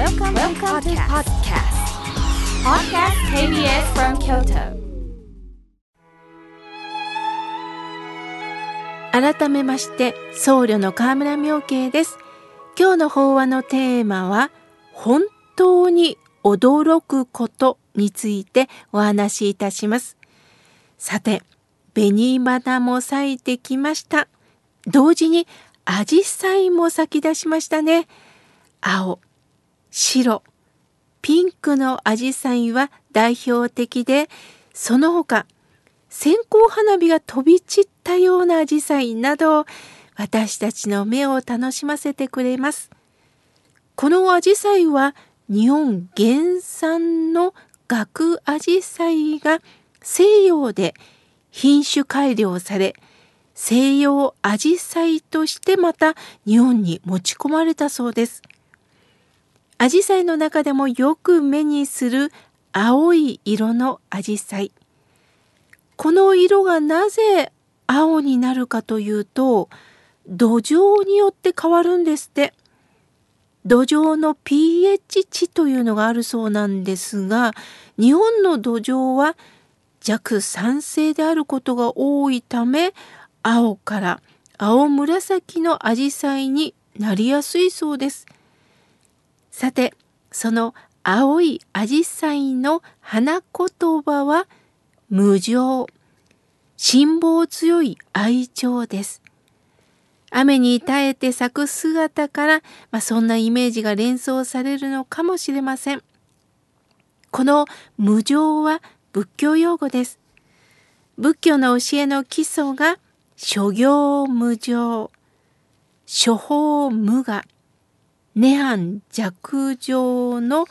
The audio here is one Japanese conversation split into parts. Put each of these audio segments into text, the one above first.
Welcome, Welcome to podcast. Podcast KBS from Kyoto. 改めまして僧侶の河村明慶です今日の法話のテーマは本当に驚くことについてお話しいたしますさて紅花も咲いてきました同時に紫陽花も咲き出しましたね青白ピンクの紫陽花は代表的でその他線香花火が飛び散ったような紫陽花など私たちの目を楽しませてくれます。この紫陽花は日本原産の学紫陽花が西洋で品種改良され西洋紫陽花としてまた日本に持ち込まれたそうです。紫陽花の中でもよく目にする青い色の紫陽花。この色がなぜ青になるかというと土壌によって変わるんですって土壌の pH 値というのがあるそうなんですが日本の土壌は弱酸性であることが多いため青から青紫のアジサイになりやすいそうですさてその青いアジサイの花言葉は「無情、辛抱強い愛情です。雨に耐えて咲く姿から、まあ、そんなイメージが連想されるのかもしれません。この無常は仏教用語です。仏教の教えの基礎が諸行無常、諸法無我、涅槃弱情の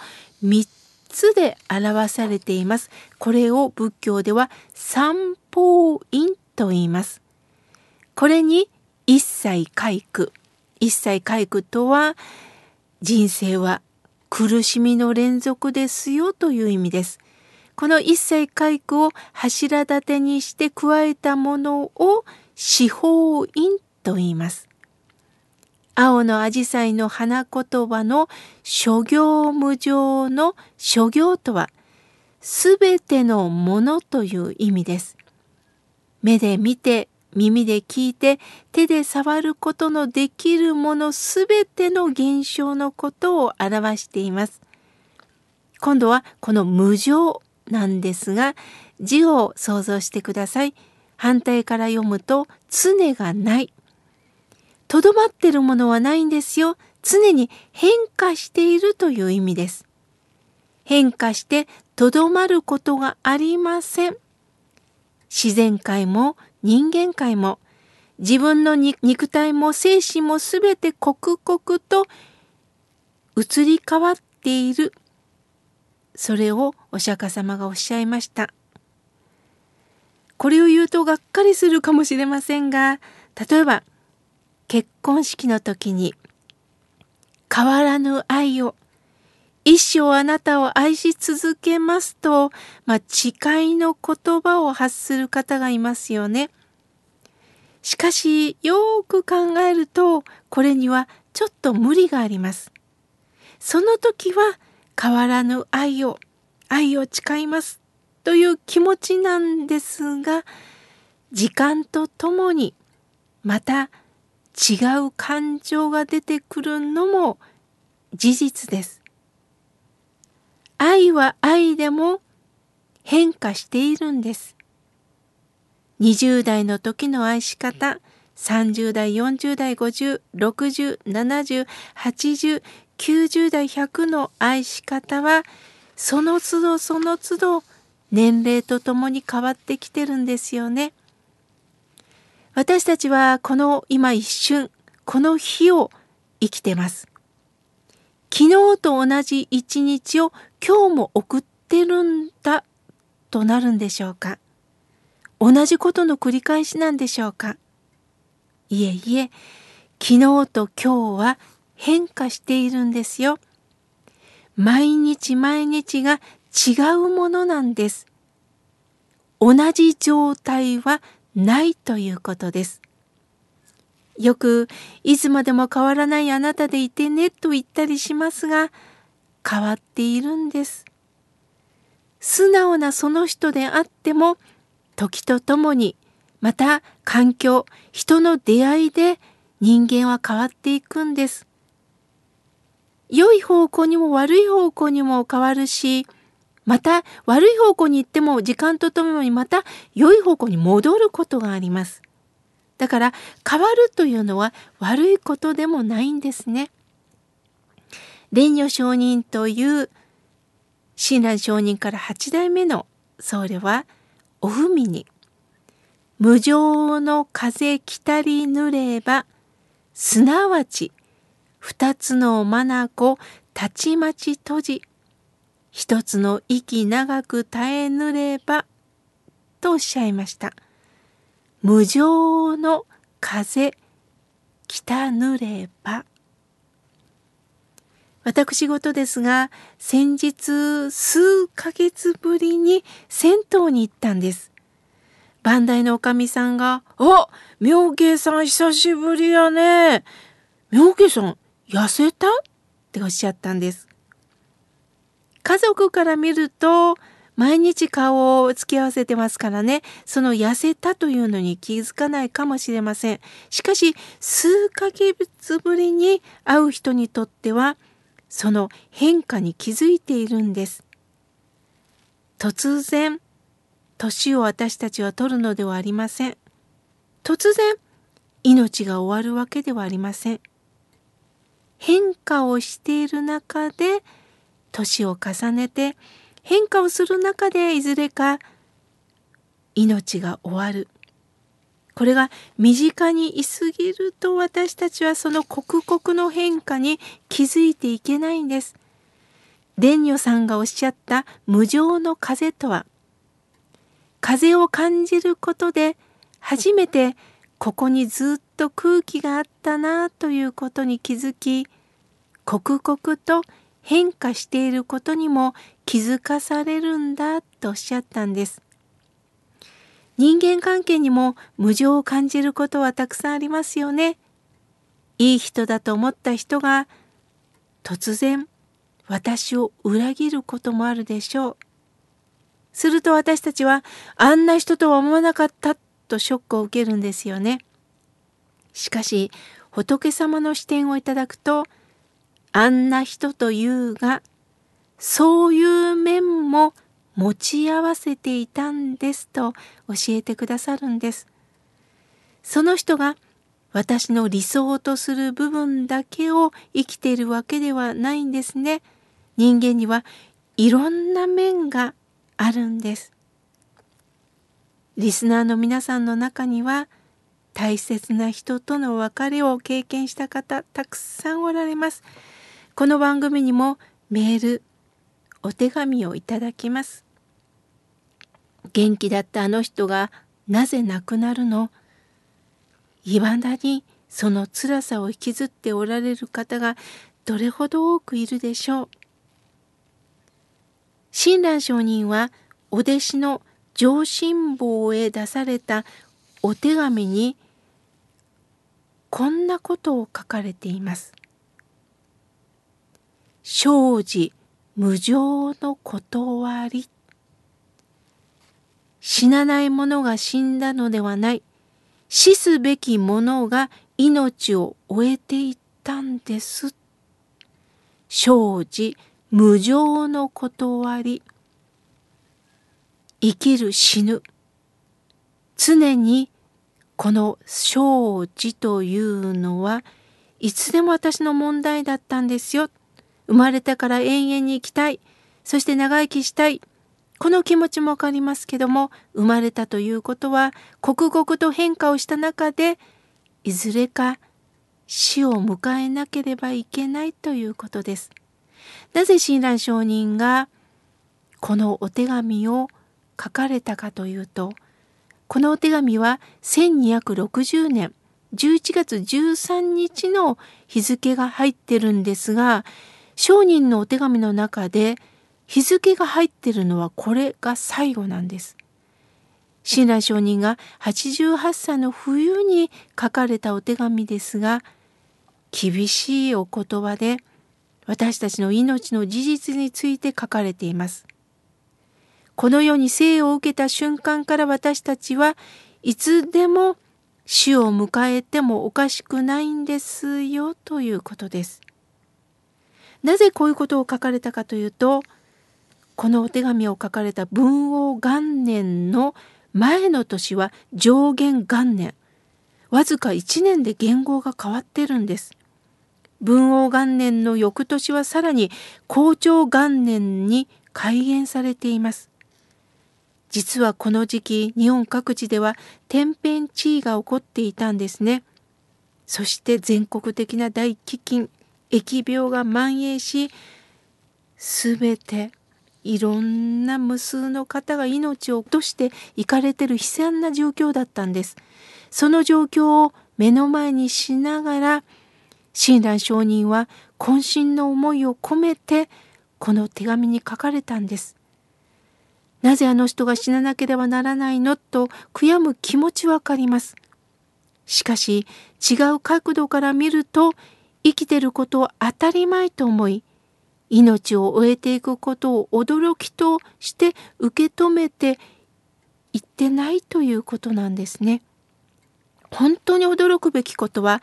3つで表されています。これを仏教では三法院と言います。これに一切回復。一切回復とは人生は苦しみの連続ですよという意味です。この一切回復を柱立てにして加えたものを四法院と言います。青のアジサイの花言葉の諸行無常の諸行とは、すべてのものという意味です。目で見て、耳で聞いて、手で触ることのできるものすべての現象のことを表しています。今度はこの無常なんですが、字を想像してください。反対から読むと、常がない。とどまってるものはないんですよ。常に変化しているという意味です。変化してとどまることがありません。自然界も人間界も自分の肉体も精神もすべて刻々と移り変わっている。それをお釈迦様がおっしゃいました。これを言うとがっかりするかもしれませんが、例えば結婚式の時に変わらぬ愛を一生あなたを愛し続けますと、まあ、誓いの言葉を発する方がいますよね。しかし、よーく考えると、これにはちょっと無理があります。その時は、変わらぬ愛を、愛を誓いますという気持ちなんですが、時間とともに、また違う感情が出てくるのも事実です。愛は愛でも変化しているんです。20代の時の愛し方、30代、40代、50、60、70、80、90代、100の愛し方は、その都度その都度年齢とともに変わってきてるんですよね。私たちはこの今一瞬、この日を生きてます。昨日と同じ一日を今日も送ってるんだとなるんでしょうか同じことの繰り返しなんでしょうかいえいえ、昨日と今日は変化しているんですよ。毎日毎日が違うものなんです。同じ状態はないということです。よく、いつまでも変わらないあなたでいてねと言ったりしますが、変わっているんです。素直なその人であっても時とともにまた環境人の出会いで人間は変わっていくんです。良い方向にも悪い方向にも変わるしまた悪い方向に行っても時間とともにまた良い方向に戻ることがあります。だから変わるというのは悪いことでもないんですね。蓮如上人という親鸞上人から八代目の僧侶はおふみに無常の風来たりぬればすなわち二つの眼たちまち閉じ一つの息長く耐えぬればとおっしゃいました。無常の風来たぬれば私事ですが先日数ヶ月ぶりに銭湯に行ったんです。番台のおかみさんが「あ妙慶さん久しぶりやね妙慶さん痩せた?」っておっしゃったんです。家族から見ると毎日顔を付き合わせてますからね。その痩せたというのに気づかないかもしれません。しかし数ヶ月ぶりに会う人にとってはその変化に気づいているんです。突然年を私たちは取るのではありません。突然命が終わるわけではありません。変化をしている中で年を重ねて変化をする中でいずれか命が終わるこれが身近にいすぎると私たちはその刻々の変化に気づいていけないんです。伝女さんがおっしゃった無常の風とは風を感じることで初めてここにずっと空気があったなということに気づき刻々と変化していることにも気づかされるんだとおっしゃったんです。人間関係にも無常を感じることはたくさんありますよね。いい人だと思った人が突然私を裏切ることもあるでしょう。すると私たちはあんな人とは思わなかったとショックを受けるんですよね。しかし仏様の視点をいただくとあんな人というがそういう面も持ち合わせていたんですと教えてくださるんです。その人が私の理想とする部分だけを生きているわけではないんですね。人間にはいろんな面があるんです。リスナーの皆さんの中には大切な人との別れを経験した方たくさんおられます。この番組にもメール、お手紙をいただきます。元気だったあの人がなぜ亡くなるの？いまだにその辛さを引きずっておられる方がどれほど多くいるでしょう？親鸞上人はお弟子の上心坊へ出されたお手紙にこんなことを書かれています。生じ無常の断り。死なない者が死んだのではない。死すべき者が命を終えていったんです。生じ無常の断り。生きる死ぬ。常にこの生じというのはいつでも私の問題だったんですよ。生まれたから永遠に生きたい。そして長生きしたい。この気持ちもわかりますけども、生まれたということは、刻々と変化をした中で、いずれか死を迎えなければいけないということです。なぜ親鸞上人がこのお手紙を書かれたかというと、このお手紙は1260年11月13日の日付が入ってるんですが、商人のお手紙の中で日付が入ってるのはこれが最後なんです。親鸞上人が88歳の冬に書かれたお手紙ですが厳しいお言葉で私たちの命の事実について書かれています。この世に生を受けた瞬間から私たちはいつでも死を迎えてもおかしくないんですよということです。なぜこういうことを書かれたかというとこのお手紙を書かれた文王元年の前の年は上元元年わずか1年で言語が変わってるんです。文王元年の翌年はさらに校長元年に改元されています。実はこの時期日本各地では天変地異が起こっていたんですね。そして全国的な大飢饉疫病が蔓延し全ていろんな無数の方が命を落として行かれてる悲惨な状況だったんです。その状況を目の前にしながら親鸞上人は渾身の思いを込めてこの手紙に書かれたんです。なぜあの人が死ななければならないのと悔やむ気持ちわかります。しかし違う角度から見ると生きてることを当たり前と思い命を終えていくことを驚きとして受け止めていってないということなんですね。本当に驚くべきことは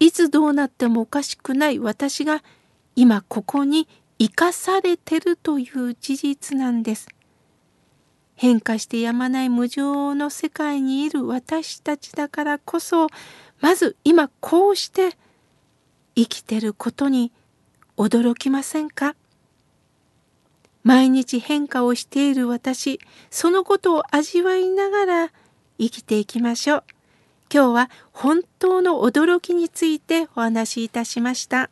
いつどうなってもおかしくない私が今ここに生かされてるという事実なんです。変化してやまない無常の世界にいる私たちだからこそまず今こうして生きてることに驚きませんか？毎日変化をしている私そのことを味わいながら生きていきましょう。今日は本当の驚きについてお話しいたしました。